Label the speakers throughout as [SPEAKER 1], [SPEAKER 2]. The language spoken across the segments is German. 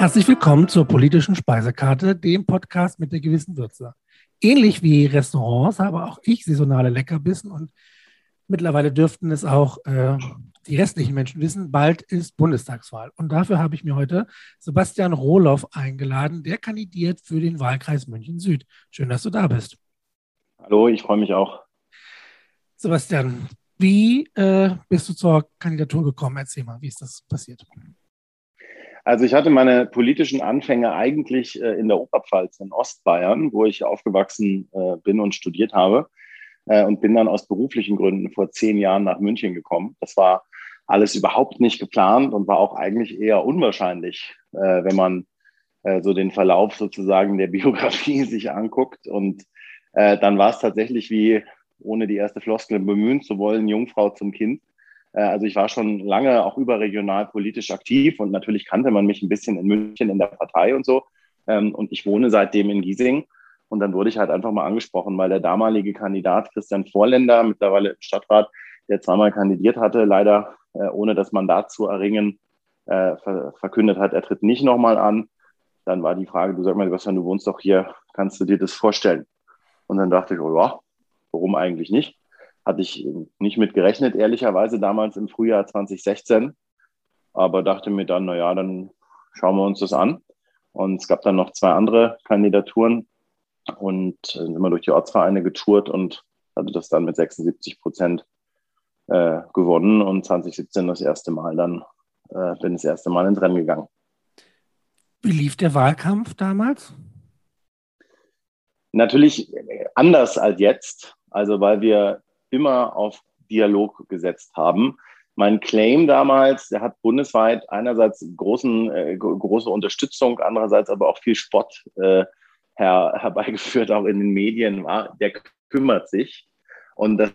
[SPEAKER 1] Herzlich willkommen zur politischen Speisekarte, dem Podcast mit der gewissen Würze. Ähnlich wie Restaurants habe auch ich saisonale Leckerbissen und mittlerweile dürften es auch äh, die restlichen Menschen wissen, bald ist Bundestagswahl. Und dafür habe ich mir heute Sebastian Rohloff eingeladen, der kandidiert für den Wahlkreis München Süd. Schön, dass du da bist.
[SPEAKER 2] Hallo, ich freue mich auch.
[SPEAKER 1] Sebastian, wie äh, bist du zur Kandidatur gekommen? Erzähl mal, wie ist das passiert?
[SPEAKER 2] Also ich hatte meine politischen Anfänge eigentlich äh, in der Oberpfalz in Ostbayern, wo ich aufgewachsen äh, bin und studiert habe äh, und bin dann aus beruflichen Gründen vor zehn Jahren nach München gekommen. Das war alles überhaupt nicht geplant und war auch eigentlich eher unwahrscheinlich, wenn man so den Verlauf sozusagen der Biografie sich anguckt. Und dann war es tatsächlich wie, ohne die erste Floskel bemühen zu wollen, Jungfrau zum Kind. Äh, also ich war schon lange auch überregional politisch aktiv und natürlich kannte man mich ein bisschen in München in der Partei und so. Ähm, und ich wohne seitdem in Giesing. Und dann wurde ich halt einfach mal angesprochen, weil der damalige Kandidat Christian Vorländer, mittlerweile Stadtrat, der zweimal kandidiert hatte, leider äh, ohne das Mandat zu erringen, äh, ver verkündet hat, er tritt nicht nochmal an. Dann war die Frage, du sag mal, Sebastian, du wohnst doch hier, kannst du dir das vorstellen? Und dann dachte ich, oh ja, warum eigentlich nicht? Hatte ich nicht mit gerechnet, ehrlicherweise, damals im Frühjahr 2016. Aber dachte mir dann, naja, dann schauen wir uns das an. Und es gab dann noch zwei andere Kandidaturen und äh, sind immer durch die Ortsvereine getourt und hatte das dann mit 76 Prozent äh, gewonnen und 2017 das erste Mal dann, äh, bin das erste Mal ins Rennen gegangen.
[SPEAKER 1] Wie lief der Wahlkampf damals?
[SPEAKER 2] Natürlich anders als jetzt, also weil wir immer auf Dialog gesetzt haben. Mein Claim damals, der hat bundesweit einerseits großen, äh, große Unterstützung, andererseits aber auch viel Spott äh, her, herbeigeführt, auch in den Medien war, der kümmert sich. Und das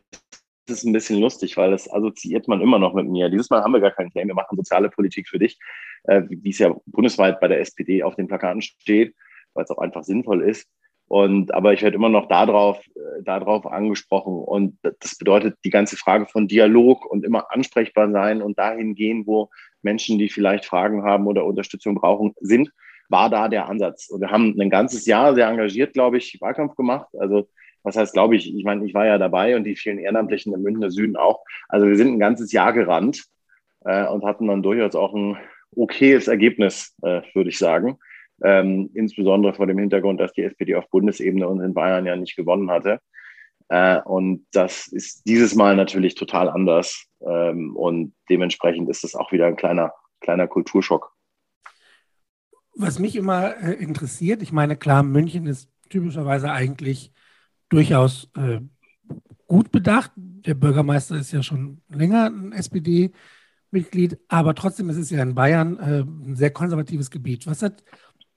[SPEAKER 2] ist ein bisschen lustig, weil das assoziiert man immer noch mit mir. Dieses Mal haben wir gar keinen Claim, wir machen soziale Politik für dich, äh, wie es ja bundesweit bei der SPD auf den Plakaten steht, weil es auch einfach sinnvoll ist. Und, aber ich werde immer noch darauf, äh, darauf angesprochen. Und das bedeutet die ganze Frage von Dialog und immer ansprechbar sein und dahin gehen, wo Menschen, die vielleicht Fragen haben oder Unterstützung brauchen, sind, war da der Ansatz. Und wir haben ein ganzes Jahr sehr engagiert, glaube ich, Wahlkampf gemacht. Also was heißt, glaube ich, ich meine, ich war ja dabei und die vielen Ehrenamtlichen im Münchner Süden auch. Also wir sind ein ganzes Jahr gerannt äh, und hatten dann durchaus auch ein okayes Ergebnis, äh, würde ich sagen. Ähm, insbesondere vor dem Hintergrund, dass die SPD auf Bundesebene und in Bayern ja nicht gewonnen hatte. Äh, und das ist dieses Mal natürlich total anders. Ähm, und dementsprechend ist es auch wieder ein kleiner, kleiner Kulturschock.
[SPEAKER 1] Was mich immer äh, interessiert, ich meine, klar, München ist typischerweise eigentlich durchaus äh, gut bedacht. Der Bürgermeister ist ja schon länger ein SPD-Mitglied, aber trotzdem ist es ja in Bayern äh, ein sehr konservatives Gebiet. Was hat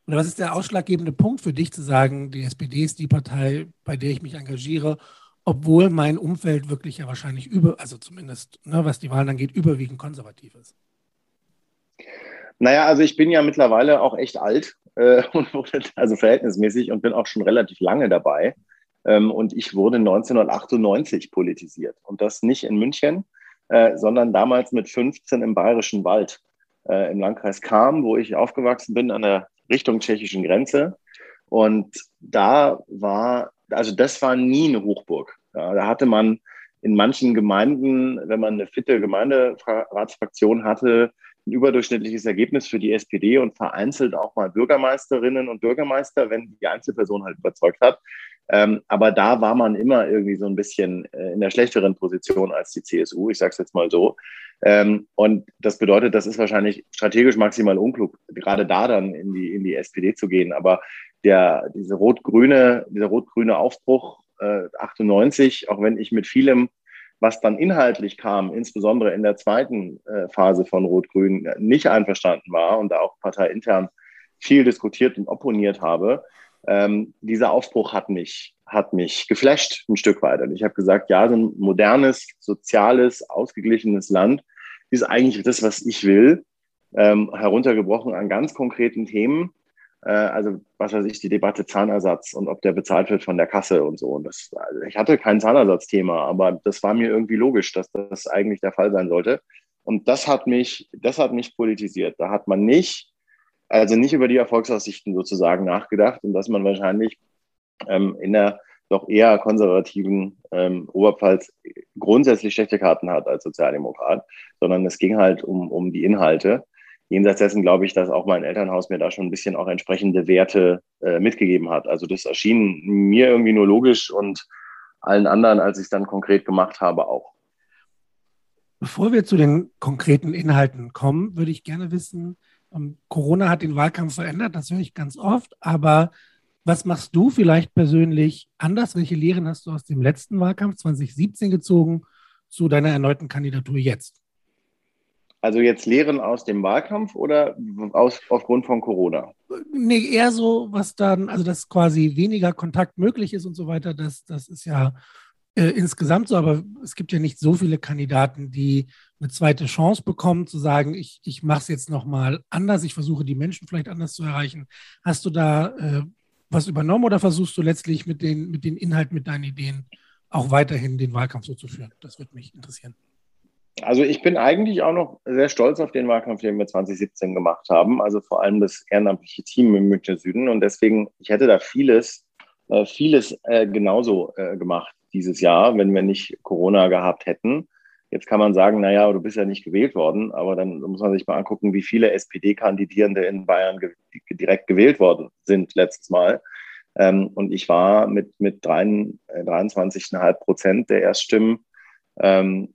[SPEAKER 1] oder was ist der ausschlaggebende Punkt für dich zu sagen, die SPD ist die Partei, bei der ich mich engagiere, obwohl mein Umfeld wirklich ja wahrscheinlich über, also zumindest, ne, was die Wahlen angeht, überwiegend konservativ ist?
[SPEAKER 2] Naja, also ich bin ja mittlerweile auch echt alt, äh, also verhältnismäßig und bin auch schon relativ lange dabei. Ähm, und ich wurde 1998 politisiert. Und das nicht in München, äh, sondern damals mit 15 im Bayerischen Wald, äh, im Landkreis Kam, wo ich aufgewachsen bin, an der Richtung tschechischen Grenze. Und da war, also das war nie eine Hochburg. Ja, da hatte man in manchen Gemeinden, wenn man eine fitte Gemeinderatsfraktion hatte, ein überdurchschnittliches Ergebnis für die SPD und vereinzelt auch mal Bürgermeisterinnen und Bürgermeister, wenn die Einzelperson halt überzeugt hat. Ähm, aber da war man immer irgendwie so ein bisschen äh, in der schlechteren Position als die CSU, ich sage es jetzt mal so. Ähm, und das bedeutet, das ist wahrscheinlich strategisch maximal unklug, gerade da dann in die, in die SPD zu gehen. Aber der, diese rot-grüne, dieser rot-grüne Aufbruch äh, 98, auch wenn ich mit vielem was dann inhaltlich kam, insbesondere in der zweiten äh, Phase von Rot-Grün, nicht einverstanden war und da auch parteiintern viel diskutiert und opponiert habe, ähm, dieser Aufbruch hat mich, hat mich geflasht ein Stück weit. Und ich habe gesagt, ja, so ein modernes, soziales, ausgeglichenes Land ist eigentlich das, was ich will, ähm, heruntergebrochen an ganz konkreten Themen. Äh, also was weiß ich, die Debatte Zahnersatz und ob der bezahlt wird von der Kasse und so. Und das, also ich hatte kein Zahnersatzthema, aber das war mir irgendwie logisch, dass das eigentlich der Fall sein sollte. Und das hat mich, das hat mich politisiert. Da hat man nicht also nicht über die Erfolgsaussichten sozusagen nachgedacht und dass man wahrscheinlich ähm, in der doch eher konservativen ähm, Oberpfalz grundsätzlich schlechte Karten hat als Sozialdemokrat, sondern es ging halt um, um die Inhalte. Jenseits dessen glaube ich, dass auch mein Elternhaus mir da schon ein bisschen auch entsprechende Werte äh, mitgegeben hat. Also das erschien mir irgendwie nur logisch und allen anderen, als ich es dann konkret gemacht habe, auch.
[SPEAKER 1] Bevor wir zu den konkreten Inhalten kommen, würde ich gerne wissen, Corona hat den Wahlkampf verändert, das höre ich ganz oft, aber was machst du vielleicht persönlich anders? Welche Lehren hast du aus dem letzten Wahlkampf 2017 gezogen zu deiner erneuten Kandidatur jetzt?
[SPEAKER 2] Also jetzt Lehren aus dem Wahlkampf oder aus, aufgrund von Corona?
[SPEAKER 1] Nee, eher so, was dann, also dass quasi weniger Kontakt möglich ist und so weiter. Das, das ist ja äh, insgesamt so, aber es gibt ja nicht so viele Kandidaten, die eine zweite Chance bekommen, zu sagen, ich, ich mache es jetzt nochmal anders, ich versuche die Menschen vielleicht anders zu erreichen. Hast du da äh, was übernommen oder versuchst du letztlich mit den, mit den Inhalten, mit deinen Ideen auch weiterhin den Wahlkampf so zu führen? Das würde mich interessieren.
[SPEAKER 2] Also ich bin eigentlich auch noch sehr stolz auf den Wahlkampf, den wir 2017 gemacht haben. Also vor allem das ehrenamtliche Team im Münchner Süden. Und deswegen, ich hätte da vieles, äh, vieles äh, genauso äh, gemacht dieses Jahr, wenn wir nicht Corona gehabt hätten. Jetzt kann man sagen, naja, du bist ja nicht gewählt worden, aber dann muss man sich mal angucken, wie viele SPD-Kandidierende in Bayern ge direkt gewählt worden sind letztes Mal. Ähm, und ich war mit, mit 23,5 Prozent der Erststimmen ähm,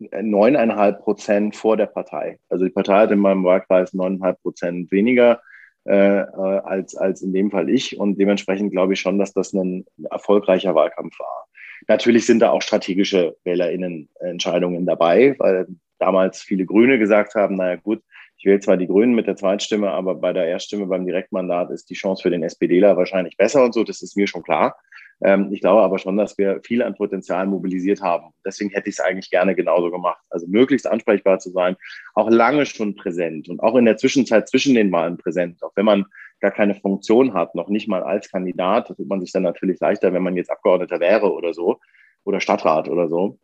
[SPEAKER 2] 9,5 Prozent vor der Partei. Also die Partei hat in meinem Wahlkreis 9,5 Prozent weniger äh, äh, als, als in dem Fall ich. Und dementsprechend glaube ich schon, dass das ein erfolgreicher Wahlkampf war. Natürlich sind da auch strategische WählerInnen-Entscheidungen dabei, weil damals viele Grüne gesagt haben, naja gut, ich wähle zwar die Grünen mit der Zweitstimme, aber bei der Erststimme beim Direktmandat ist die Chance für den SPDler wahrscheinlich besser und so, das ist mir schon klar. Ähm, ich glaube aber schon, dass wir viel an Potenzial mobilisiert haben. Deswegen hätte ich es eigentlich gerne genauso gemacht. Also möglichst ansprechbar zu sein, auch lange schon präsent und auch in der Zwischenzeit zwischen den Wahlen präsent, auch wenn man gar keine Funktion hat, noch nicht mal als Kandidat. Da tut man sich dann natürlich leichter, wenn man jetzt Abgeordneter wäre oder so oder Stadtrat oder so.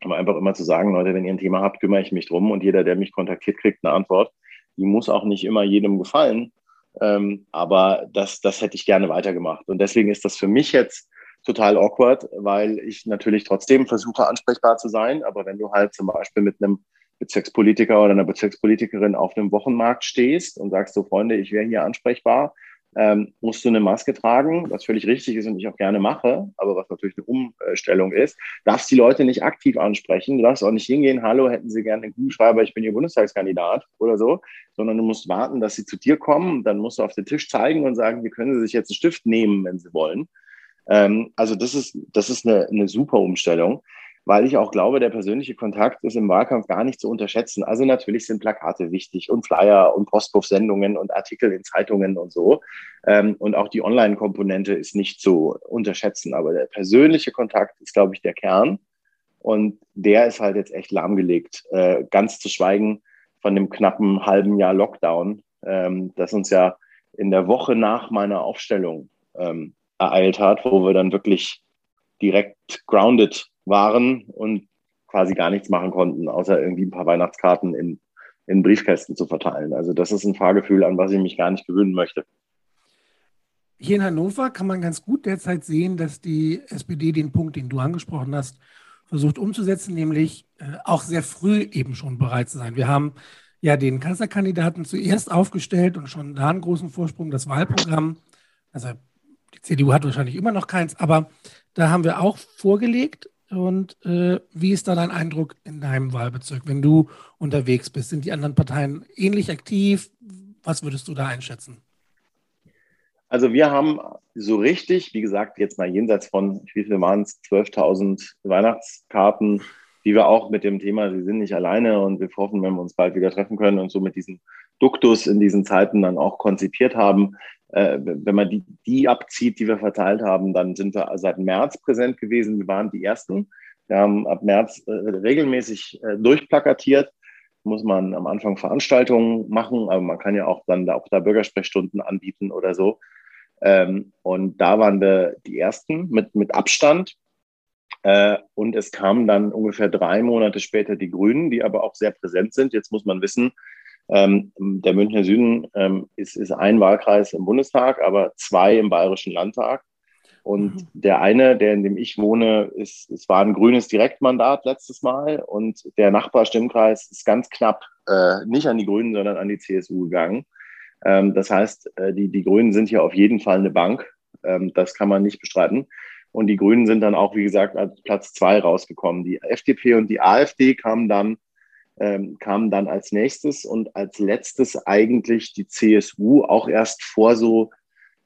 [SPEAKER 2] Aber einfach immer zu sagen, Leute, wenn ihr ein Thema habt, kümmere ich mich drum und jeder, der mich kontaktiert, kriegt eine Antwort. Die muss auch nicht immer jedem gefallen. Ähm, aber das, das hätte ich gerne weitergemacht. Und deswegen ist das für mich jetzt total awkward, weil ich natürlich trotzdem versuche, ansprechbar zu sein. Aber wenn du halt zum Beispiel mit einem Bezirkspolitiker oder einer Bezirkspolitikerin auf einem Wochenmarkt stehst und sagst so, Freunde, ich wäre hier ansprechbar, ähm, musst du eine Maske tragen, was völlig richtig ist und ich auch gerne mache, aber was natürlich eine Umstellung ist, darfst die Leute nicht aktiv ansprechen, du darfst auch nicht hingehen, hallo, hätten sie gerne einen Kugelschreiber, ich bin Ihr Bundestagskandidat oder so, sondern du musst warten, dass sie zu dir kommen, dann musst du auf den Tisch zeigen und sagen, hier können sie sich jetzt einen Stift nehmen, wenn sie wollen. Ähm, also das ist, das ist eine, eine super Umstellung weil ich auch glaube, der persönliche Kontakt ist im Wahlkampf gar nicht zu unterschätzen. Also natürlich sind Plakate wichtig und Flyer und Postwurfsendungen und Artikel in Zeitungen und so. Ähm, und auch die Online-Komponente ist nicht zu unterschätzen. Aber der persönliche Kontakt ist, glaube ich, der Kern. Und der ist halt jetzt echt lahmgelegt. Äh, ganz zu schweigen von dem knappen halben Jahr Lockdown, ähm, das uns ja in der Woche nach meiner Aufstellung ähm, ereilt hat, wo wir dann wirklich direkt grounded waren und quasi gar nichts machen konnten, außer irgendwie ein paar Weihnachtskarten in, in Briefkästen zu verteilen. Also das ist ein Fahrgefühl, an was ich mich gar nicht gewöhnen möchte.
[SPEAKER 1] Hier in Hannover kann man ganz gut derzeit sehen, dass die SPD den Punkt, den du angesprochen hast, versucht umzusetzen, nämlich äh, auch sehr früh eben schon bereit zu sein. Wir haben ja den Kanzlerkandidaten zuerst aufgestellt und schon da einen großen Vorsprung, das Wahlprogramm. Also die CDU hat wahrscheinlich immer noch keins, aber da haben wir auch vorgelegt und äh, wie ist da dein Eindruck in deinem Wahlbezirk, wenn du unterwegs bist? Sind die anderen Parteien ähnlich aktiv? Was würdest du da einschätzen?
[SPEAKER 2] Also wir haben so richtig, wie gesagt, jetzt mal jenseits von, wie viel waren es, 12.000 Weihnachtskarten, die wir auch mit dem Thema, sie sind nicht alleine und wir hoffen, wenn wir uns bald wieder treffen können und so mit diesen Duktus in diesen Zeiten dann auch konzipiert haben, äh, wenn man die, die abzieht, die wir verteilt haben, dann sind wir seit März präsent gewesen. Wir waren die Ersten. Wir haben ab März äh, regelmäßig äh, durchplakatiert. Muss man am Anfang Veranstaltungen machen, aber man kann ja auch dann auch da Bürgersprechstunden anbieten oder so. Ähm, und da waren wir die Ersten mit, mit Abstand. Äh, und es kamen dann ungefähr drei Monate später die Grünen, die aber auch sehr präsent sind. Jetzt muss man wissen, Ähm, der Münchner Süden ähm, ist, ist ein Wahlkreis im Bundestag, aber zwei im Bayerischen Landtag. Und mhm. der eine, der in dem ich wohne, ist, es war ein grünes Direktmandat letztes Mal und der Nachbarstimmkreis ist ganz knapp äh, nicht an die Grünen, sondern an die CSU gegangen. Ähm, das heißt, äh, die, die Grünen sind hier auf jeden Fall eine Bank. Ähm, das kann man nicht bestreiten. Und die Grünen sind dann auch, wie gesagt, als Platz zwei rausgekommen. Die FDP und die AfD kamen dann, ähm, kamen dann als nächstes und als letztes eigentlich die CSU auch erst vor so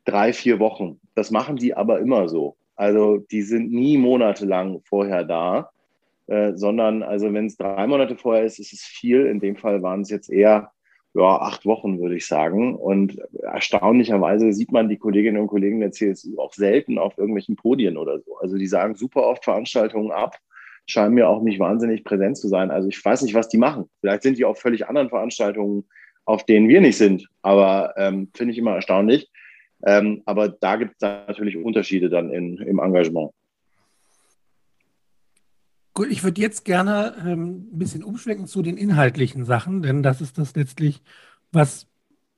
[SPEAKER 2] drei, vier Wochen. Das machen die aber immer so. Also die sind nie monatelang vorher da, äh, sondern also wenn es drei Monate vorher ist, ist es viel. In dem Fall waren es jetzt eher ja, acht Wochen, würde ich sagen. Und erstaunlicherweise sieht man die Kolleginnen und Kollegen der CSU auch selten auf irgendwelchen Podien oder so. Also die sagen super oft Veranstaltungen ab, scheinen mir auch nicht wahnsinnig präsent zu sein. Also ich weiß nicht, was die machen. Vielleicht sind die auf völlig anderen Veranstaltungen, auf denen wir nicht sind. Aber ähm, finde ich immer erstaunlich. Ähm, aber da gibt es natürlich Unterschiede dann in, im Engagement.
[SPEAKER 1] Gut, ich würde jetzt gerne ähm, ein bisschen umschwenken zu den inhaltlichen Sachen, denn das ist das letztlich, was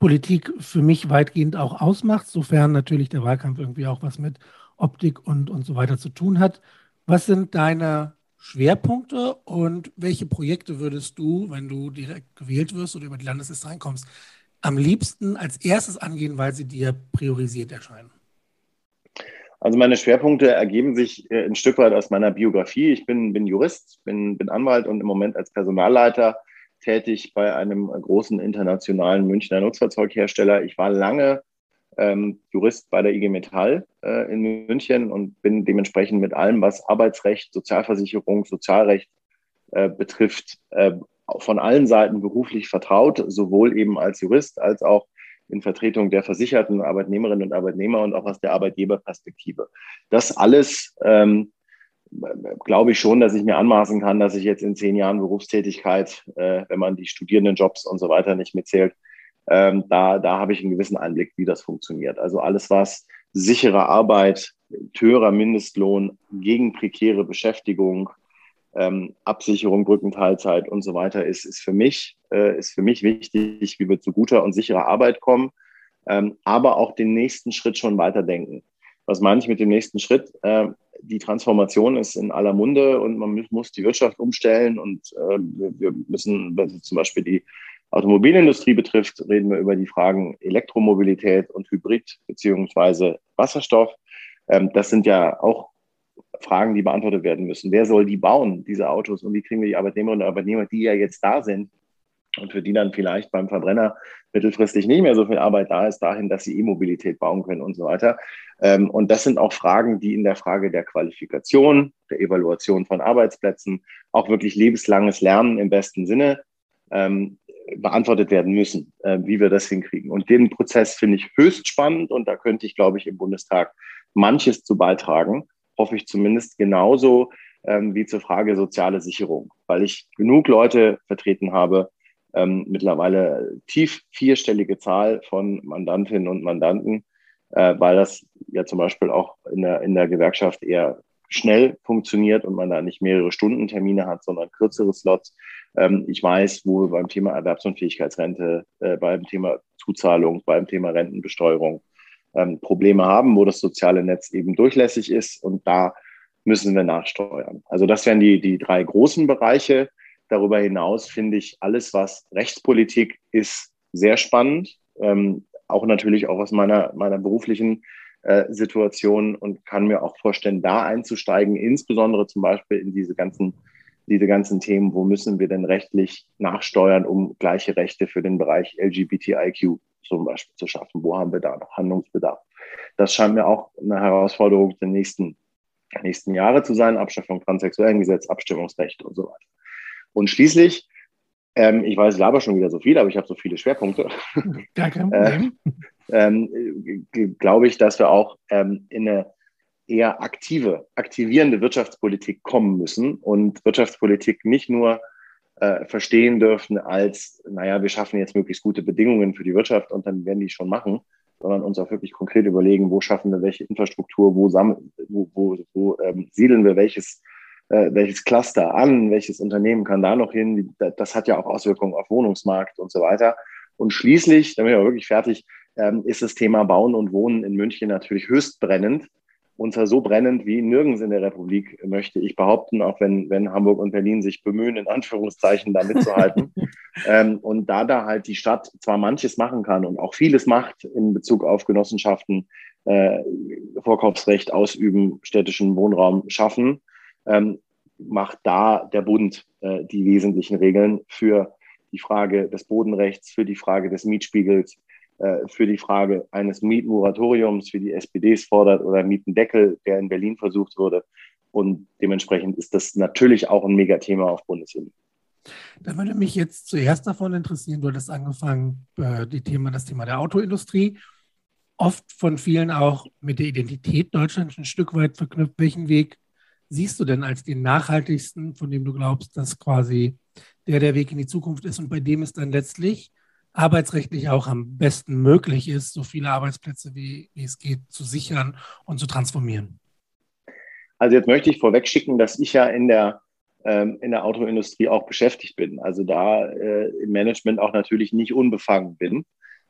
[SPEAKER 1] Politik für mich weitgehend auch ausmacht, sofern natürlich der Wahlkampf irgendwie auch was mit Optik und, und so weiter zu tun hat. Was sind deine Schwerpunkte und welche Projekte würdest du, wenn du direkt gewählt wirst oder über die Landesliste reinkommst, am liebsten als erstes angehen, weil sie dir priorisiert erscheinen?
[SPEAKER 2] Also meine Schwerpunkte ergeben sich äh, ein Stück weit aus meiner Biografie. Ich bin, bin Jurist, bin, bin Anwalt und im Moment als Personalleiter tätig bei einem großen internationalen Münchner Nutzfahrzeughersteller. Ich war lange ähm, Jurist bei der IG Metall äh, in München und bin dementsprechend mit allem, was Arbeitsrecht, Sozialversicherung, Sozialrecht äh, betrifft, äh, von allen Seiten beruflich vertraut, sowohl eben als Jurist als auch in Vertretung der versicherten Arbeitnehmerinnen und Arbeitnehmer und auch aus der Arbeitgeberperspektive. Das alles ähm, glaube ich schon, dass ich mir anmaßen kann, dass ich jetzt in zehn Jahren Berufstätigkeit, äh, wenn man die Studierendenjobs und so weiter nicht mitzählt, ähm, da, da habe ich einen gewissen Einblick, wie das funktioniert. Also alles, was sichere Arbeit, höherer Mindestlohn gegen prekäre Beschäftigung, ähm, Absicherung, Brückenteilzeit und so weiter ist, ist, für mich, äh, ist für mich wichtig, wie wir zu guter und sicherer Arbeit kommen, ähm, aber auch den nächsten Schritt schon weiterdenken. Was meine ich mit dem nächsten Schritt? Äh, die Transformation ist in aller Munde und man muss die Wirtschaft umstellen und äh, wir müssen, zum Beispiel die Automobilindustrie betrifft, reden wir über die Fragen Elektromobilität und Hybrid beziehungsweise Wasserstoff. Ähm, das sind ja auch Fragen, die beantwortet werden müssen. Wer soll die bauen, diese Autos? Und wie kriegen wir die Arbeitnehmerinnen und Arbeitnehmer, die ja jetzt da sind und für die dann vielleicht beim Verbrenner mittelfristig nicht mehr so viel Arbeit da ist, dahin, dass sie E-Mobilität bauen können und so weiter. Ähm, und das sind auch Fragen, die in der Frage der Qualifikation, der Evaluation von Arbeitsplätzen, auch wirklich lebenslanges Lernen im besten Sinne ähm, beantwortet werden müssen, äh, wie wir das hinkriegen. Und den Prozess finde ich höchst spannend und da könnte ich, glaube ich, im Bundestag manches zu beitragen hoffe ich zumindest genauso ähm, wie zur Frage soziale Sicherung, weil ich genug Leute vertreten habe, ähm, mittlerweile tief vierstellige Zahl von Mandantinnen und Mandanten, äh, weil das ja zum Beispiel auch in der, in der Gewerkschaft eher schnell funktioniert und man da nicht mehrere Stunden Termine hat, sondern kürzere Slots. Ähm, ich weiß, wo wir beim Thema Erwerbsunfähigkeitsrente, äh, beim Thema Zuzahlung, beim Thema Rentenbesteuerung ähm, Probleme haben, wo das soziale Netz eben durchlässig ist und da müssen wir nachsteuern. Also das wären die, die drei großen Bereiche. Darüber hinaus finde ich alles, was Rechtspolitik ist, sehr spannend. Ähm, auch natürlich auch aus meiner, meiner beruflichen äh, Situation und kann mir auch vorstellen, da einzusteigen, insbesondere zum Beispiel in diese ganzen, diese ganzen Themen, wo müssen wir denn rechtlich nachsteuern, um gleiche Rechte für den Bereich LGBTIQ zum Beispiel zu schaffen. Wo haben wir da noch Handlungsbedarf? Das scheint mir auch eine Herausforderung der nächsten, nächsten Jahre zu sein. Abschaffung transsexuellen Gesetz, Abstimmungsrecht und so weiter. Und schließlich, ähm, ich weiß, ich laber schon wieder so viel, aber ich habe so viele Schwerpunkte. Kein Problem. Ähm, Glaube ich, dass wir auch ähm, in eine eher aktive, aktivierende Wirtschaftspolitik kommen müssen und Wirtschaftspolitik nicht nur äh, verstehen dürfen als, naja, wir schaffen jetzt möglichst gute Bedingungen für die Wirtschaft und dann werden die schon machen, sondern uns auch wirklich konkret überlegen, wo schaffen wir welche Infrastruktur, wo, wo, wo, wo ähm, siedeln wir welches äh, welches Cluster an, welches Unternehmen kann da noch hin. Das hat ja auch Auswirkungen auf Wohnungsmarkt und so weiter. Und schließlich, damit wir wirklich fertig, ähm, ist das Thema Bauen und Wohnen in München natürlich höchst brennend. Und zwar so brennend wie nirgends in der Republik, möchte ich behaupten, auch wenn, wenn Hamburg und Berlin sich bemühen, in Anführungszeichen da mitzuhalten. ähm, und da da halt die Stadt zwar manches machen kann und auch vieles macht in Bezug auf Genossenschaften, äh, Vorkaufsrecht ausüben, städtischen Wohnraum schaffen, ähm, macht da der Bund äh, die wesentlichen Regeln für die Frage des Bodenrechts, für die Frage des Mietspiegels, für die Frage eines Mietmoratoriums, wie die SPD es fordert, oder Mietendeckel, der in Berlin versucht wurde. Und dementsprechend ist das natürlich auch ein Megathema auf Bundesebene.
[SPEAKER 1] Da würde mich jetzt zuerst davon interessieren, du hattest angefangen, äh, die Thema, das Thema der Autoindustrie, oft von vielen auch mit der Identität Deutschlands ein Stück weit verknüpft. Welchen Weg siehst du denn als den nachhaltigsten, von dem du glaubst, dass quasi der der Weg in die Zukunft ist und bei dem es dann letztlich arbeitsrechtlich auch am besten möglich ist, so viele Arbeitsplätze wie, wie es geht zu sichern und zu transformieren?
[SPEAKER 2] Also jetzt möchte ich vorweg schicken, dass ich ja in der, ähm, in der Autoindustrie auch beschäftigt bin. Also da äh, im Management auch natürlich nicht unbefangen bin.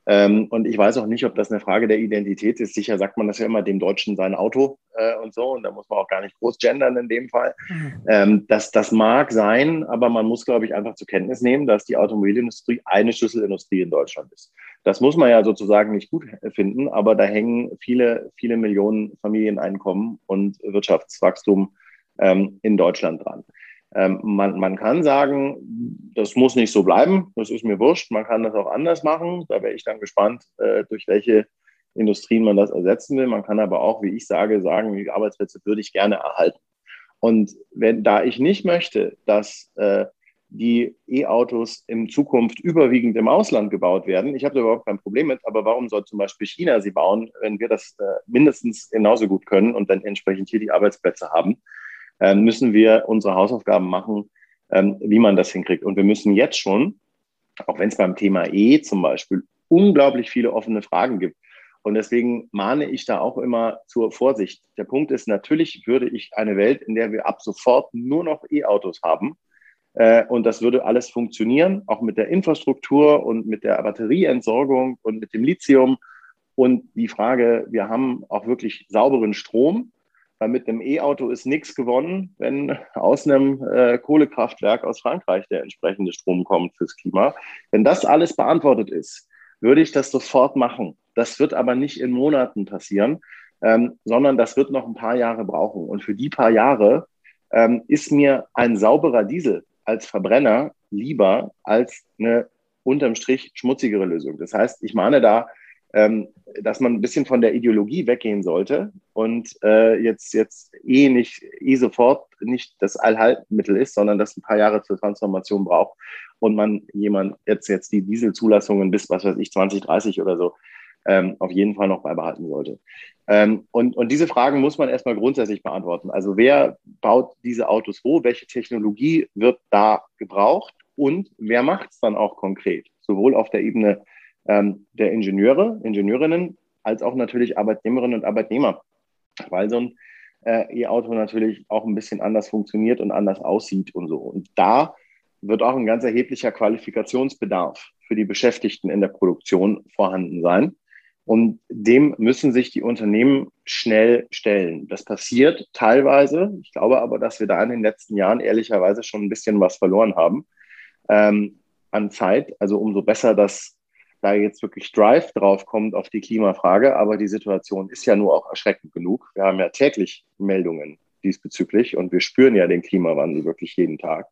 [SPEAKER 2] Ähm, und ich weiß auch nicht, ob das eine Frage der Identität ist. Sicher sagt man das ja immer dem Deutschen sein Auto äh, und so. Und da muss man auch gar nicht groß gendern in dem Fall. Mhm. Ähm, das, das mag sein, aber man muss, glaube ich, einfach zur Kenntnis nehmen, dass die Automobilindustrie eine Schlüsselindustrie in Deutschland ist. Das muss man ja sozusagen nicht gut finden, aber da hängen viele, viele Millionen Familieneinkommen und Wirtschaftswachstum ähm, in Deutschland dran. Ähm, man, man kann sagen, das muss nicht so bleiben, das ist mir wurscht, man kann das auch anders machen. Da wäre ich dann gespannt, äh, durch welche Industrien man das ersetzen will. Man kann aber auch, wie ich sage, sagen, die Arbeitsplätze würde ich gerne erhalten. Und wenn, da ich nicht möchte, dass äh, die E-Autos in Zukunft überwiegend im Ausland gebaut werden. Ich habe da überhaupt kein Problem mit, aber warum soll zum Beispiel China sie bauen, wenn wir das äh, mindestens genauso gut können und dann entsprechend hier die Arbeitsplätze haben? Äh, müssen wir unsere Hausaufgaben machen, ähm, wie man das hinkriegt. Und wir müssen jetzt schon, auch wenn es beim Thema E zum Beispiel unglaublich viele offene Fragen gibt, und deswegen mahne ich da auch immer zur Vorsicht. Der Punkt ist, natürlich würde ich eine Welt, in der wir ab sofort nur noch E-Autos haben, äh, und das würde alles funktionieren, auch mit der Infrastruktur und mit der Batterieentsorgung und mit dem Lithium. Und die Frage, wir haben auch wirklich sauberen Strom weil mit einem E-Auto ist nichts gewonnen, wenn aus einem äh, Kohlekraftwerk aus Frankreich der entsprechende Strom kommt fürs Klima. Wenn das alles beantwortet ist, würde ich das sofort machen. Das wird aber nicht in Monaten passieren, ähm, sondern das wird noch ein paar Jahre brauchen. Und für die paar Jahre ähm, ist mir ein sauberer Diesel als Verbrenner lieber als eine unterm Strich schmutzigere Lösung. Das heißt, ich mahne da ähm, dass man ein bisschen von der Ideologie weggehen sollte und äh, jetzt, jetzt eh nicht, eh sofort nicht das Allhaltmittel ist, sondern dass ein paar Jahre zur Transformation braucht und man jemand jetzt, jetzt die Dieselzulassungen bis, was weiß ich, 2030 oder so ähm, auf jeden Fall noch beibehalten sollte. Ähm, und, und diese Fragen muss man erstmal grundsätzlich beantworten. Also wer baut diese Autos wo? Welche Technologie wird da gebraucht? Und wer macht es dann auch konkret? Sowohl auf der Ebene ähm, der Ingenieure, Ingenieurinnen, als auch natürlich Arbeitnehmerinnen und Arbeitnehmer, weil so ein äh, E-Auto natürlich auch ein bisschen anders funktioniert und anders aussieht und so. Und da wird auch ein ganz erheblicher Qualifikationsbedarf für die Beschäftigten in der Produktion vorhanden sein. Und dem müssen sich die Unternehmen schnell stellen. Das passiert teilweise. Ich glaube aber, dass wir da in den letzten Jahren ehrlicherweise schon ein bisschen was verloren haben ähm, an Zeit. Also umso besser, dass da jetzt wirklich Drive drauf kommt auf die Klimafrage. Aber die Situation ist ja nur auch erschreckend genug. Wir haben ja täglich Meldungen diesbezüglich und wir spüren ja den Klimawandel wirklich jeden Tag.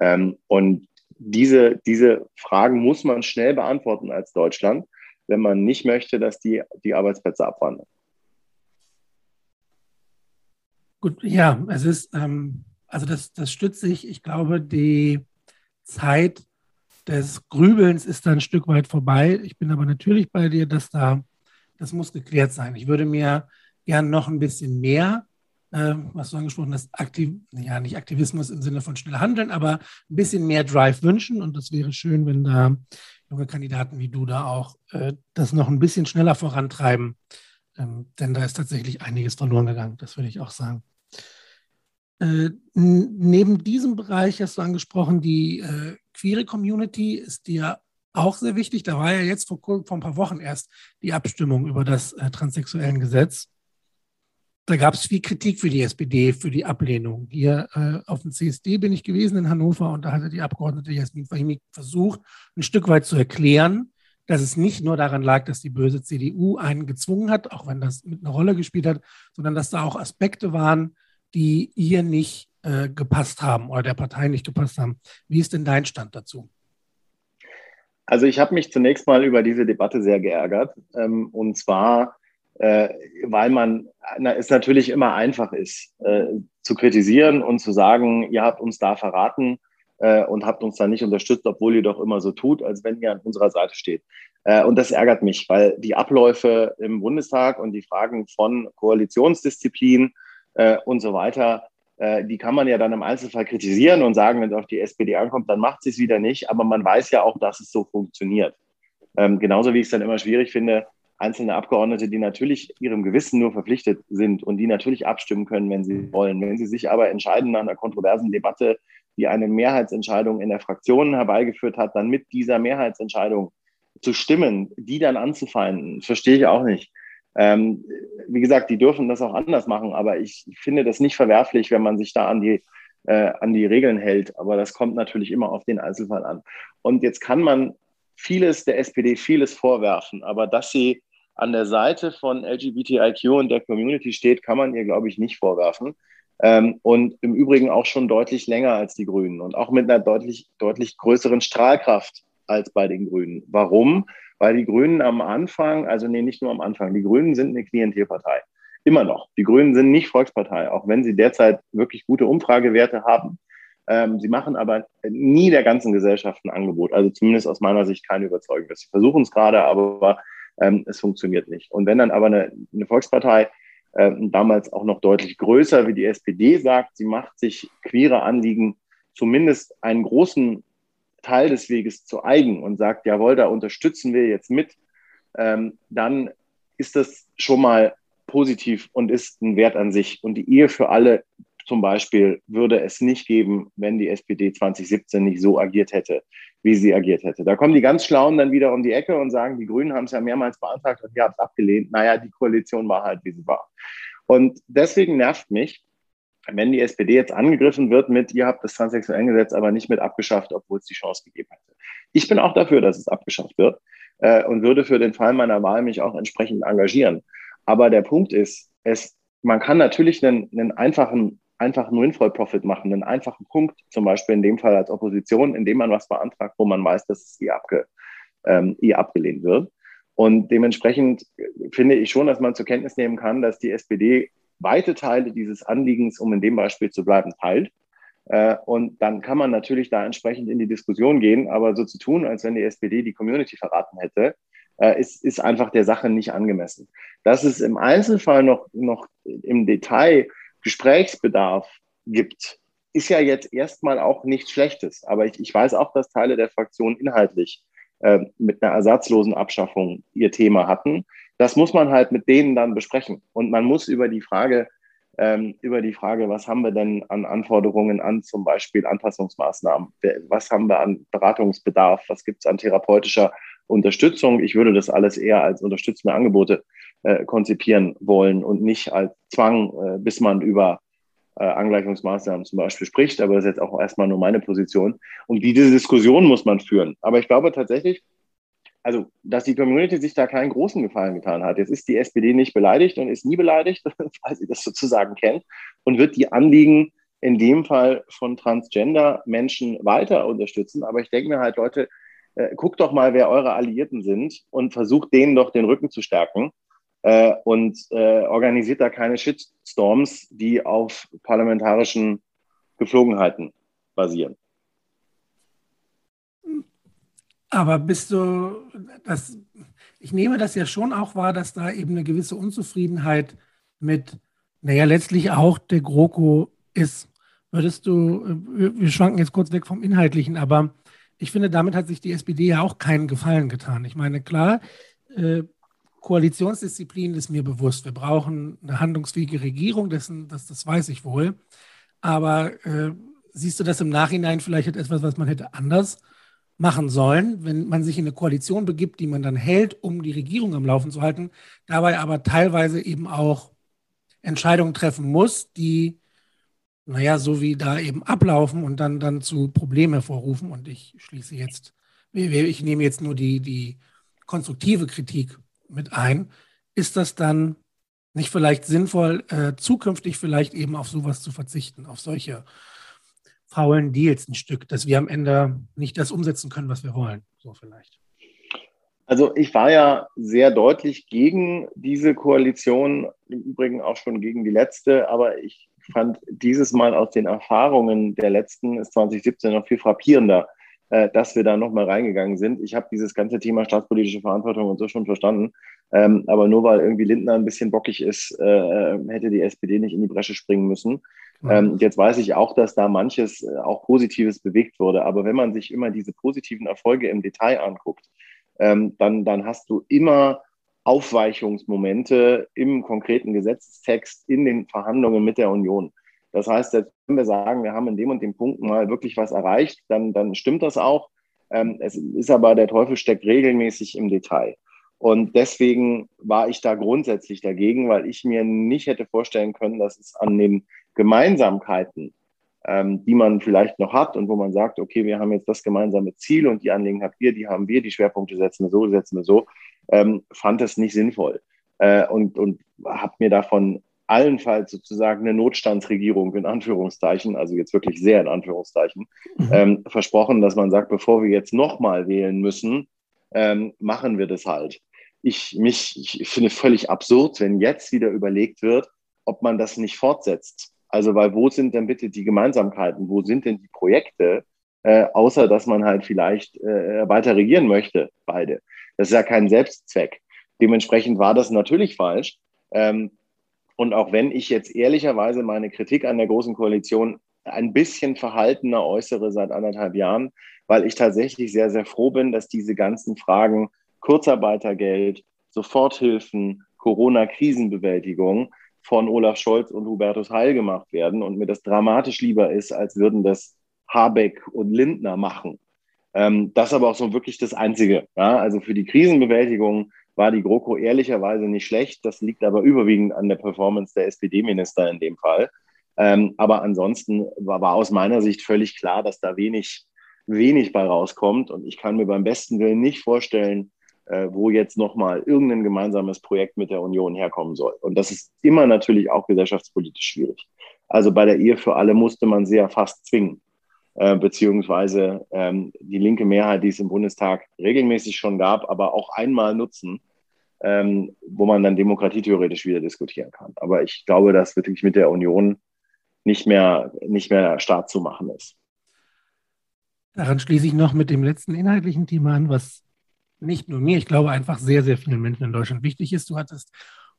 [SPEAKER 2] Ähm, und diese, diese Fragen muss man schnell beantworten als Deutschland, wenn man nicht möchte, dass die, die Arbeitsplätze abwandern.
[SPEAKER 1] Gut, ja, es ist, ähm, also das, das stützt sich, ich glaube, die Zeit des Grübelns ist da ein Stück weit vorbei. Ich bin aber natürlich bei dir, dass da, das muss geklärt sein. Ich würde mir gern noch ein bisschen mehr, äh, was du angesprochen hast, aktiv, ja, nicht Aktivismus im Sinne von schnell handeln, aber ein bisschen mehr Drive wünschen. Und das wäre schön, wenn da junge Kandidaten wie du da auch äh, das noch ein bisschen schneller vorantreiben. Ähm, denn da ist tatsächlich einiges verloren gegangen, das würde ich auch sagen. Äh, neben diesem Bereich hast du angesprochen, die äh, queere Community ist dir auch sehr wichtig. Da war ja jetzt vor, vor ein paar Wochen erst die Abstimmung über das äh, transsexuellen Gesetz. Da gab es viel Kritik für die SPD, für die Ablehnung. Hier äh, auf dem CSD bin ich gewesen in Hannover und da hatte die Abgeordnete Jasmin Fahimi versucht, ein Stück weit zu erklären, dass es nicht nur daran lag, dass die böse CDU einen gezwungen hat, auch wenn das mit einer Rolle gespielt hat, sondern dass da auch Aspekte waren, die ihr nicht äh, gepasst haben oder der Partei nicht gepasst haben. Wie ist denn dein Stand dazu?
[SPEAKER 2] Also ich habe mich zunächst mal über diese Debatte sehr geärgert. Ähm, und zwar, äh, weil man na, es natürlich immer einfach ist, äh, zu kritisieren und zu sagen, ihr habt uns da verraten äh, und habt uns da nicht unterstützt, obwohl ihr doch immer so tut, als wenn ihr an unserer Seite steht. Äh, und das ärgert mich, weil die Abläufe im Bundestag und die Fragen von Koalitionsdisziplin äh, und so weiter die kann man ja dann im Einzelfall kritisieren und sagen, wenn es auf die SPD ankommt, dann macht sie es wieder nicht. Aber man weiß ja auch, dass es so funktioniert. Ähm, genauso wie ich es dann immer schwierig finde, einzelne Abgeordnete, die natürlich ihrem Gewissen nur verpflichtet sind und die natürlich abstimmen können, wenn sie wollen. Wenn sie sich aber entscheiden nach einer kontroversen Debatte, die eine Mehrheitsentscheidung in der Fraktion herbeigeführt hat, dann mit dieser Mehrheitsentscheidung zu stimmen, die dann anzufeinden, verstehe ich auch nicht. Ähm, wie gesagt, die dürfen das auch anders machen, aber ich finde das nicht verwerflich, wenn man sich da an die, äh, an die Regeln hält. Aber das kommt natürlich immer auf den Einzelfall an. Und jetzt kann man vieles der SPD vieles vorwerfen, aber dass sie an der Seite von LGBTIQ und der Community steht, kann man ihr, glaube ich, nicht vorwerfen. Ähm, und im Übrigen auch schon deutlich länger als die Grünen und auch mit einer deutlich, deutlich größeren Strahlkraft als bei den Grünen. Warum? Weil die Grünen am Anfang, also nee, nicht nur am Anfang, die Grünen sind eine Klientelpartei. Immer noch. Die Grünen sind nicht Volkspartei, auch wenn sie derzeit wirklich gute Umfragewerte haben. Ähm, sie machen aber nie der ganzen Gesellschaft ein Angebot. Also zumindest aus meiner Sicht keine Überzeugung. Sie versuchen es gerade, aber ähm, es funktioniert nicht. Und wenn dann aber eine, eine Volkspartei äh, damals auch noch deutlich größer wie die SPD sagt, sie macht sich queere Anliegen zumindest einen großen Teil des Weges zu eigen und sagt, jawohl, da unterstützen wir jetzt mit, ähm, dann ist das schon mal positiv und ist ein Wert an sich. Und die Ehe für alle zum Beispiel würde es nicht geben, wenn die SPD 2017 nicht so agiert hätte, wie sie agiert hätte. Da kommen die ganz Schlauen dann wieder um die Ecke und sagen, die Grünen haben es ja mehrmals beantragt und ihr habt es abgelehnt. Naja, die Koalition war halt, wie sie war. Und deswegen nervt mich, wenn die SPD jetzt angegriffen wird mit, ihr habt das Transsexuellengesetz aber nicht mit abgeschafft, obwohl es die Chance gegeben hätte. Ich bin auch dafür, dass es abgeschafft wird äh, und würde für den Fall meiner Wahl mich auch entsprechend engagieren. Aber der Punkt ist, es, man kann natürlich einen, einen einfachen, einfachen Windfall-Profit machen, einen einfachen Punkt, zum Beispiel in dem Fall als Opposition, indem man was beantragt, wo man weiß, dass es eh, abge, ähm, eh abgelehnt wird. Und dementsprechend finde ich schon, dass man zur Kenntnis nehmen kann, dass die SPD weite Teile dieses Anliegens, um in dem Beispiel zu bleiben, teilt. Äh, und dann kann man natürlich da entsprechend in die Diskussion gehen, aber so zu tun, als wenn die SPD die Community verraten hätte, äh, ist, ist einfach der Sache nicht angemessen. Dass es im Einzelfall noch, noch im Detail Gesprächsbedarf gibt, ist ja jetzt erstmal auch nichts Schlechtes. Aber ich, ich weiß auch, dass Teile der Fraktion inhaltlich äh, mit einer ersatzlosen Abschaffung ihr Thema hatten das muss man halt mit denen dann besprechen. Und man muss über die Frage, ähm, über die Frage, was haben wir denn an Anforderungen an zum Beispiel Anpassungsmaßnahmen? Was haben wir an Beratungsbedarf? Was gibt es an therapeutischer Unterstützung? Ich würde das alles eher als unterstützende Angebote äh, konzipieren wollen und nicht als Zwang, äh, bis man über äh, Angleichungsmaßnahmen zum Beispiel spricht. Aber das ist jetzt auch erstmal nur meine Position. Und diese Diskussion muss man führen. Aber ich glaube tatsächlich, also, dass die Community sich da keinen großen Gefallen getan hat. Jetzt ist die SPD nicht beleidigt und ist nie beleidigt, weil sie das sozusagen kennt und wird die Anliegen in dem Fall von Transgender-Menschen weiter unterstützen. Aber ich denke mir halt, Leute, äh, guckt doch mal, wer eure Alliierten sind und versucht denen doch den Rücken zu stärken äh, und äh, organisiert da keine Shitstorms, die auf parlamentarischen Geflogenheiten basieren.
[SPEAKER 1] Aber bist du, das, ich nehme das ja schon auch wahr, dass da eben eine gewisse Unzufriedenheit mit, naja, letztlich auch der GroKo ist. Würdest du, wir schwanken jetzt kurz weg vom Inhaltlichen, aber ich finde, damit hat sich die SPD ja auch keinen Gefallen getan. Ich meine, klar, äh, Koalitionsdisziplin ist mir bewusst. Wir brauchen eine handlungsfähige Regierung, dessen, das, das weiß ich wohl. Aber äh, siehst du das im Nachhinein vielleicht etwas, was man hätte anders machen sollen, wenn man sich in eine Koalition begibt, die man dann hält, um die Regierung am Laufen zu halten, dabei aber teilweise eben auch Entscheidungen treffen muss, die, naja, so wie da eben ablaufen und dann, dann zu Problemen hervorrufen. Und ich schließe jetzt, ich nehme jetzt nur die, die konstruktive Kritik mit ein. Ist das dann nicht vielleicht sinnvoll, äh, zukünftig vielleicht eben auf sowas zu verzichten, auf solche faulen Deals ein Stück, dass wir am Ende nicht das umsetzen können, was wir wollen. So vielleicht.
[SPEAKER 2] Also ich war ja sehr deutlich gegen diese Koalition, im Übrigen auch schon gegen die letzte, aber ich fand dieses Mal aus den Erfahrungen der letzten, ist 2017 noch viel frappierender, äh, dass wir da nochmal reingegangen sind. Ich habe dieses ganze Thema staatspolitische Verantwortung und so schon verstanden, ähm, aber nur weil irgendwie Lindner ein bisschen bockig ist, äh, hätte die SPD nicht in die Bresche springen müssen. Ähm, jetzt weiß ich auch, dass da manches äh, auch Positives bewegt wurde. Aber wenn man sich immer diese positiven Erfolge im Detail anguckt, ähm, dann, dann hast du immer Aufweichungsmomente im konkreten Gesetzestext in den Verhandlungen mit der Union. Das heißt, wenn wir sagen, wir haben in dem und dem Punkt mal wirklich was erreicht, dann, dann stimmt das auch. Ähm, es ist aber, der Teufel steckt regelmäßig im Detail. Und deswegen war ich da grundsätzlich dagegen, weil ich mir nicht hätte vorstellen können, dass es an den Gemeinsamkeiten, ähm, die man vielleicht noch hat und wo man sagt, okay, wir haben jetzt das gemeinsame Ziel und die Anliegen habt ihr, die haben wir, die Schwerpunkte setzen wir so, setzen wir so, ähm, fand es nicht sinnvoll äh, und, und habe mir davon allenfalls sozusagen eine Notstandsregierung in Anführungszeichen, also jetzt wirklich sehr in Anführungszeichen, mhm. ähm, versprochen, dass man sagt, bevor wir jetzt nochmal wählen müssen, ähm, machen wir das halt. Ich, mich, ich finde völlig absurd, wenn jetzt wieder überlegt wird, ob man das nicht fortsetzt. Also, weil wo sind denn bitte die Gemeinsamkeiten? Wo sind denn die Projekte? Äh, außer dass man halt vielleicht äh, weiter regieren möchte, beide. Das ist ja kein Selbstzweck. Dementsprechend war das natürlich falsch. Ähm, und auch wenn ich jetzt ehrlicherweise meine Kritik an der Großen Koalition ein bisschen verhaltener äußere seit anderthalb Jahren, weil ich tatsächlich sehr, sehr froh bin, dass diese ganzen Fragen Kurzarbeitergeld, Soforthilfen, Corona-Krisenbewältigung von Olaf Scholz und Hubertus Heil gemacht werden und mir das dramatisch lieber ist, als würden das Habeck und Lindner machen. Ähm, das aber auch so wirklich das Einzige. Ja? Also für die Krisenbewältigung war die GroKo ehrlicherweise nicht schlecht. Das liegt aber überwiegend an der Performance der SPD-Minister in dem Fall. Ähm, aber ansonsten war, war aus meiner Sicht völlig klar, dass da wenig wenig bei rauskommt. Und ich kann mir beim besten Willen nicht vorstellen, äh, wo jetzt nochmal irgendein gemeinsames Projekt mit der Union herkommen soll. Und das ist immer natürlich auch gesellschaftspolitisch schwierig. Also bei der Ehe für alle musste man sie ja fast zwingen, äh, beziehungsweise ähm, die linke Mehrheit, die es im Bundestag regelmäßig schon gab, aber auch einmal nutzen, ähm, wo man dann demokratietheoretisch wieder diskutieren kann. Aber ich glaube, dass wirklich mit der Union nicht mehr, nicht mehr Start zu machen ist.
[SPEAKER 1] Daran schließe ich noch mit dem letzten inhaltlichen Thema an, was nicht nur mir, ich glaube einfach sehr, sehr vielen Menschen in Deutschland wichtig ist. Du hattest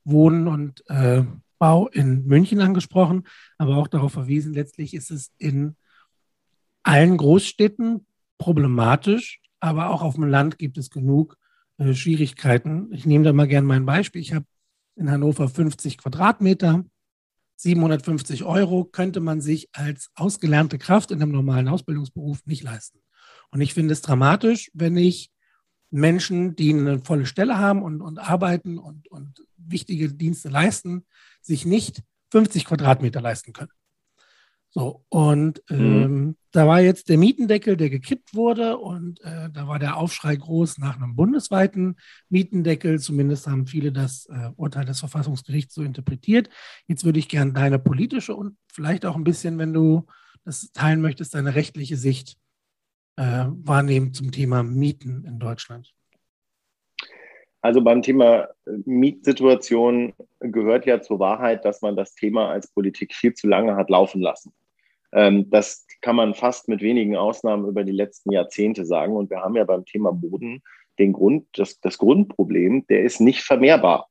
[SPEAKER 1] Wohnen und äh, Bau in München angesprochen, aber auch darauf verwiesen, letztlich ist es in allen Großstädten problematisch, aber auch auf dem Land gibt es genug äh, Schwierigkeiten. Ich nehme da mal gerne mein Beispiel. Ich habe in Hannover 50 Quadratmeter 750 Euro könnte man sich als ausgelernte Kraft in einem normalen Ausbildungsberuf nicht leisten. Und ich finde es dramatisch, wenn ich Menschen, die eine volle Stelle haben und, und arbeiten und, und wichtige Dienste leisten, sich nicht 50 Quadratmeter leisten können. So, und mhm. ähm, mhm. da war jetzt der Mietendeckel, der gekippt wurde, und äh, da war der Aufschrei groß nach einem bundesweiten Mietendeckel. Zumindest haben viele das äh, Urteil des Verfassungsgerichts so interpretiert. Jetzt würde ich gerne deine politische und vielleicht auch ein bisschen, wenn du das teilen möchtest, deine rechtliche Sicht äh, wahrnehmen zum Thema Mieten in Deutschland.
[SPEAKER 2] Also beim Thema äh, Mietsituation gehört ja zur Wahrheit, dass man das Thema als Politik viel zu lange hat laufen lassen. Ähm, das kann man fast mit wenigen Ausnahmen über die letzten Jahrzehnte sagen. Und wir haben ja beim Thema Boden den Grund, das, das Grundproblem, der ist nicht vermehrbar.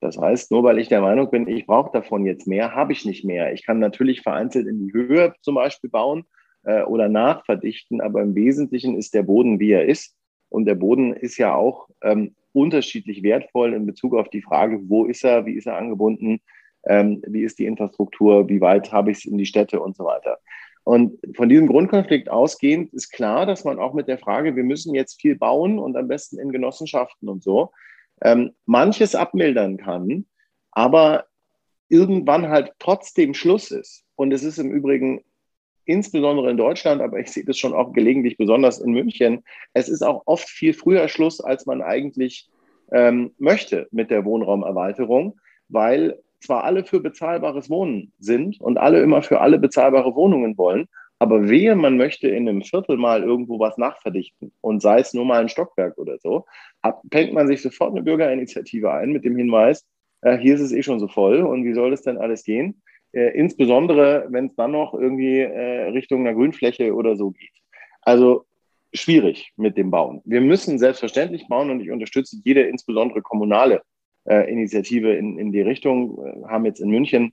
[SPEAKER 2] Das heißt, nur weil ich der Meinung bin, ich brauche davon jetzt mehr, habe ich nicht mehr. Ich kann natürlich vereinzelt in die Höhe zum Beispiel bauen äh, oder nachverdichten, aber im Wesentlichen ist der Boden, wie er ist. Und der Boden ist ja auch ähm, unterschiedlich wertvoll in Bezug auf die Frage, wo ist er, wie ist er angebunden, Ähm, wie ist die Infrastruktur? Wie weit habe ich es in die Städte und so weiter? Und von diesem Grundkonflikt ausgehend ist klar, dass man auch mit der Frage, wir müssen jetzt viel bauen und am besten in Genossenschaften und so, ähm, manches abmildern kann, aber irgendwann halt trotzdem Schluss ist. Und es ist im Übrigen insbesondere in Deutschland, aber ich sehe das schon auch gelegentlich, besonders in München, es ist auch oft viel früher Schluss, als man eigentlich ähm, möchte mit der Wohnraumerweiterung, weil zwar alle für bezahlbares Wohnen sind und alle immer für alle bezahlbare Wohnungen wollen, aber wehe, man möchte in einem Viertel mal irgendwo was nachverdichten und sei es nur mal ein Stockwerk oder so, fängt man sich sofort eine Bürgerinitiative ein mit dem Hinweis, äh, hier ist es eh schon so voll und wie soll das denn alles gehen? Äh, insbesondere, wenn es dann noch irgendwie äh, Richtung einer Grünfläche oder so geht. Also schwierig mit dem Bauen. Wir müssen selbstverständlich bauen und ich unterstütze jede, insbesondere kommunale äh, Initiative in, in die Richtung. Wir haben jetzt in München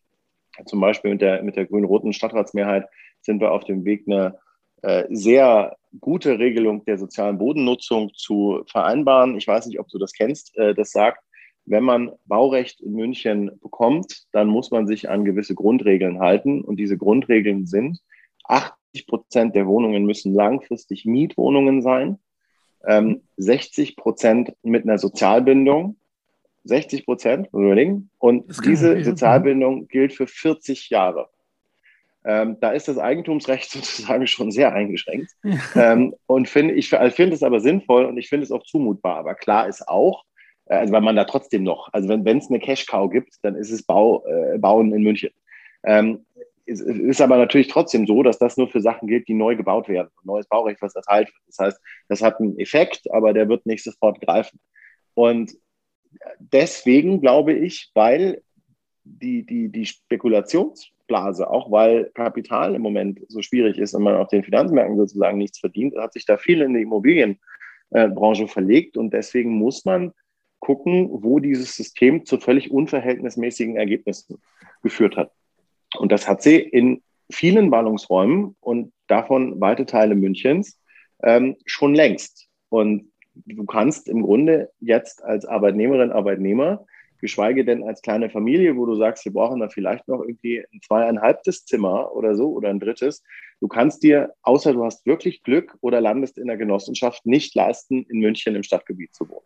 [SPEAKER 2] zum Beispiel mit der, mit der grün-roten Stadtratsmehrheit sind wir auf dem Weg, eine äh, sehr gute Regelung der sozialen Bodennutzung zu vereinbaren. Ich weiß nicht, ob du das kennst. Äh, das sagt, wenn man Baurecht in München bekommt, dann muss man sich an gewisse Grundregeln halten. Und diese Grundregeln sind, 80 Prozent der Wohnungen müssen langfristig Mietwohnungen sein, ähm, 60 Prozent mit einer Sozialbindung, 60 Prozent, überlegen. Und diese Sozialbindung gilt für 40 Jahre. Ähm, da ist das Eigentumsrecht sozusagen schon sehr eingeschränkt. ähm, und find, ich finde es aber sinnvoll und ich finde es auch zumutbar. Aber klar ist auch, also weil man da trotzdem noch, also wenn es eine Cash-Cow gibt, dann ist es Bau, äh, Bauen in München. Ähm, es ist aber natürlich trotzdem so, dass das nur für Sachen gilt, die neu gebaut werden. Neues Baurecht, was erteilt wird. Das heißt, das hat einen Effekt, aber der wird nicht sofort greifen. Und deswegen glaube ich, weil die, die, die Spekulationsblase, auch weil Kapital im Moment so schwierig ist und man auf den Finanzmärkten sozusagen nichts verdient, hat sich da viel in die Immobilienbranche verlegt. Und deswegen muss man gucken, wo dieses System zu völlig unverhältnismäßigen Ergebnissen geführt hat. Und das hat sie in vielen Ballungsräumen und davon weite Teile Münchens ähm, schon längst. Und du kannst im Grunde jetzt als Arbeitnehmerin, Arbeitnehmer, geschweige denn als kleine Familie, wo du sagst, wir brauchen da vielleicht noch irgendwie ein zweieinhalbtes Zimmer oder so oder ein drittes, du kannst dir, außer du hast wirklich Glück oder landest in der Genossenschaft, nicht leisten, in München im Stadtgebiet zu wohnen.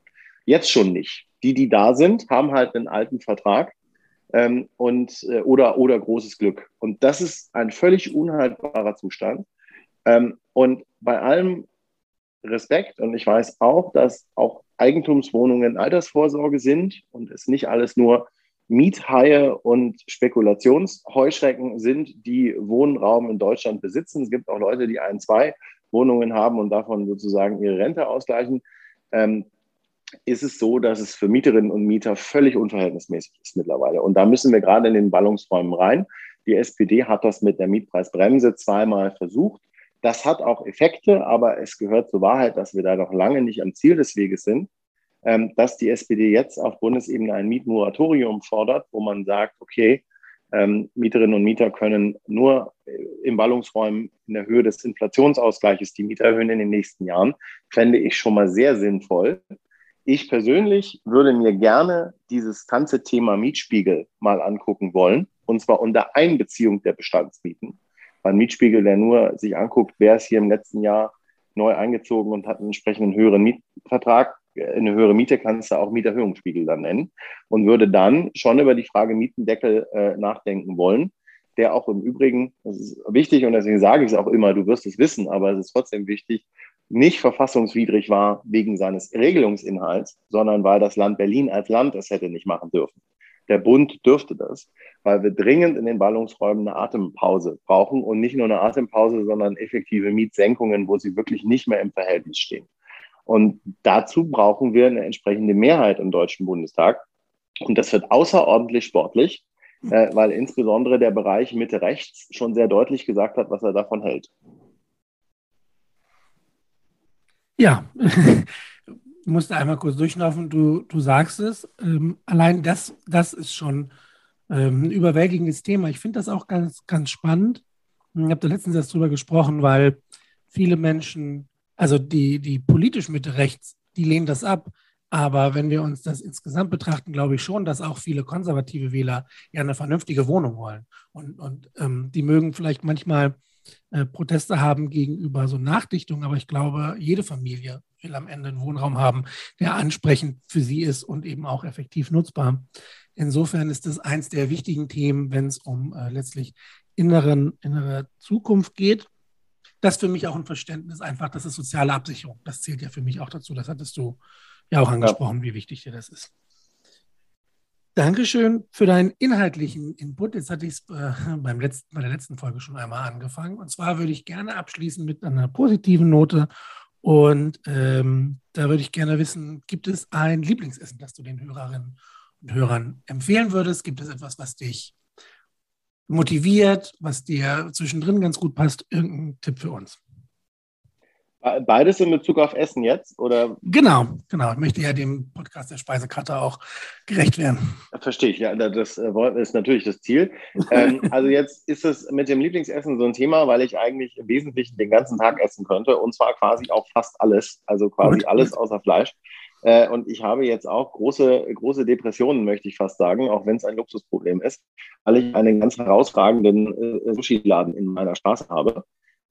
[SPEAKER 2] Jetzt schon nicht. Die, die da sind, haben halt einen alten Vertrag ähm, und, äh, oder, oder großes Glück. Und das ist ein völlig unhaltbarer Zustand. Ähm, und bei allem Respekt und ich weiß auch, dass auch Eigentumswohnungen Altersvorsorge sind und es nicht alles nur Miethaie und Spekulationsheuschrecken sind, die Wohnraum in Deutschland besitzen. Es gibt auch Leute, die ein, zwei Wohnungen haben und davon sozusagen ihre Rente ausgleichen. Ähm, ist es so, dass es für Mieterinnen und Mieter völlig unverhältnismäßig ist mittlerweile. Und da müssen wir gerade in den Ballungsräumen rein. Die SPD hat das mit der Mietpreisbremse zweimal versucht. Das hat auch Effekte, aber es gehört zur Wahrheit, dass wir da noch lange nicht am Ziel des Weges sind. Ähm, dass die SPD jetzt auf Bundesebene ein Mietmoratorium fordert, wo man sagt, okay, ähm, Mieterinnen und Mieter können nur äh, in Ballungsräumen in der Höhe des Inflationsausgleiches die Mieter erhöhen in den nächsten Jahren, fände ich schon mal sehr sinnvoll. Ich persönlich würde mir gerne dieses ganze Thema Mietspiegel mal angucken wollen, und zwar unter Einbeziehung der Bestandsmieten. Ein Mietspiegel, der nur sich anguckt, wer ist hier im letzten Jahr neu eingezogen und hat einen entsprechenden höheren Mietvertrag, eine höhere Miete kannst du auch Mieterhöhungsspiegel dann nennen und würde dann schon über die Frage Mietendeckel äh, nachdenken wollen, der auch im Übrigen, das ist wichtig und deswegen sage ich es auch immer, du wirst es wissen, aber es ist trotzdem wichtig, nicht verfassungswidrig war wegen seines Regelungsinhalts, sondern weil das Land Berlin als Land es hätte nicht machen dürfen. Der Bund dürfte das, weil wir dringend in den Ballungsräumen eine Atempause brauchen und nicht nur eine Atempause, sondern effektive Mietsenkungen, wo sie wirklich nicht mehr im Verhältnis stehen. Und dazu brauchen wir eine entsprechende Mehrheit im Deutschen Bundestag. Und das wird außerordentlich sportlich, äh, weil insbesondere der Bereich Mitte rechts schon sehr deutlich gesagt hat, was er davon hält.
[SPEAKER 1] Ja, ich musste einmal kurz durchlaufen. Du, du sagst es. Ähm, allein das, das ist schon ähm, ein überwältigendes Thema. Ich finde das auch ganz, ganz spannend. Ich habe da letztens erst drüber gesprochen, weil viele Menschen, also die, die politisch Mitte rechts, die lehnen das ab. Aber wenn wir uns das insgesamt betrachten, glaube ich schon, dass auch viele konservative Wähler ja eine vernünftige Wohnung wollen. Und, und ähm, die mögen vielleicht manchmal äh, Proteste haben gegenüber so Nachdichtungen, aber ich glaube, jede Familie will am Ende einen Wohnraum haben, der ansprechend für sie ist und eben auch effektiv nutzbar. Insofern ist das eins der wichtigen Themen, wenn es um äh, letztlich inneren, innere Zukunft geht. Das für mich auch ein Verständnis einfach, das ist soziale Absicherung. Das zählt ja für mich auch dazu. Das hattest du ja auch angesprochen, ja. wie wichtig dir das ist. Dankeschön für deinen inhaltlichen Input. Jetzt hatte ich es äh, bei der letzten Folge schon einmal angefangen. Und zwar würde ich gerne abschließen mit einer positiven Note. Und ähm, da würde ich gerne wissen, gibt es ein Lieblingsessen, das du den Hörerinnen und Hörern empfehlen würdest? Gibt es etwas, was dich motiviert, was dir zwischendrin ganz gut passt? Irgendein Tipp für uns?
[SPEAKER 2] Beides in Bezug auf Essen jetzt? Oder?
[SPEAKER 1] Genau, genau. Ich möchte ja dem Podcast der Speisekarte auch gerecht werden.
[SPEAKER 2] Verstehe ich, ja. Das äh, ist natürlich das Ziel. ähm, also jetzt ist es mit dem Lieblingsessen so ein Thema, weil ich eigentlich im Wesentlichen den ganzen Tag essen könnte und zwar quasi auch fast alles, also quasi gut, alles außer Fleisch. Äh, und ich habe jetzt auch große, große Depressionen, möchte ich fast sagen, auch wenn es ein Luxusproblem ist, weil ich einen ganz herausragenden äh, Sushi-Laden in meiner Straße habe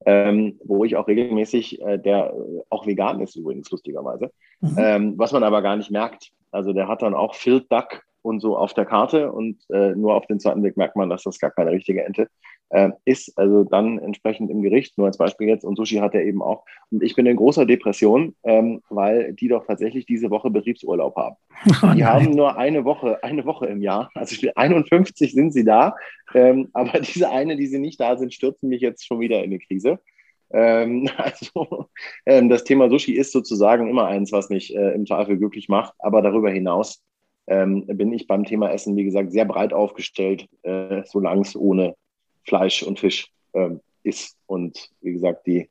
[SPEAKER 2] ähm, wo ich auch regelmäßig, äh, der äh, auch vegan ist übrigens, lustigerweise, mhm. ähm, was man aber gar nicht merkt. Also der hat dann auch Filled Duck und so auf der Karte und äh, nur auf den zweiten Blick merkt man, dass das gar keine richtige Ente äh, ist. Also dann entsprechend im Gericht, nur als Beispiel jetzt. Und Sushi hat er eben auch. Und ich bin in großer Depression, ähm, weil die doch tatsächlich diese Woche Betriebsurlaub haben. Oh die haben nur eine Woche, eine Woche im Jahr. Also 51 sind sie da. Ähm, aber diese eine, die sie nicht da sind, stürzen mich jetzt schon wieder in eine Krise. Ähm, also ähm, das Thema Sushi ist sozusagen immer eins, was mich äh, im Zweifel glücklich macht. Aber darüber hinaus ähm, bin ich beim Thema Essen, wie gesagt, sehr breit aufgestellt, äh, solange es ohne Fleisch und Fisch ähm, ist. Und wie gesagt, die,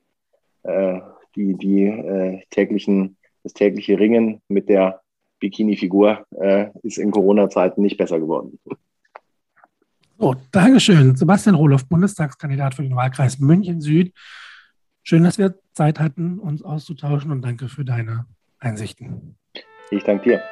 [SPEAKER 2] äh, die, die äh, täglichen, das tägliche Ringen mit der Bikini-Figur äh, ist in Corona-Zeiten nicht besser geworden.
[SPEAKER 1] So, Dankeschön. Sebastian Rohloff, Bundestagskandidat für den Wahlkreis München Süd. Schön, dass wir Zeit hatten, uns auszutauschen und danke für deine Einsichten.
[SPEAKER 2] Ich danke dir.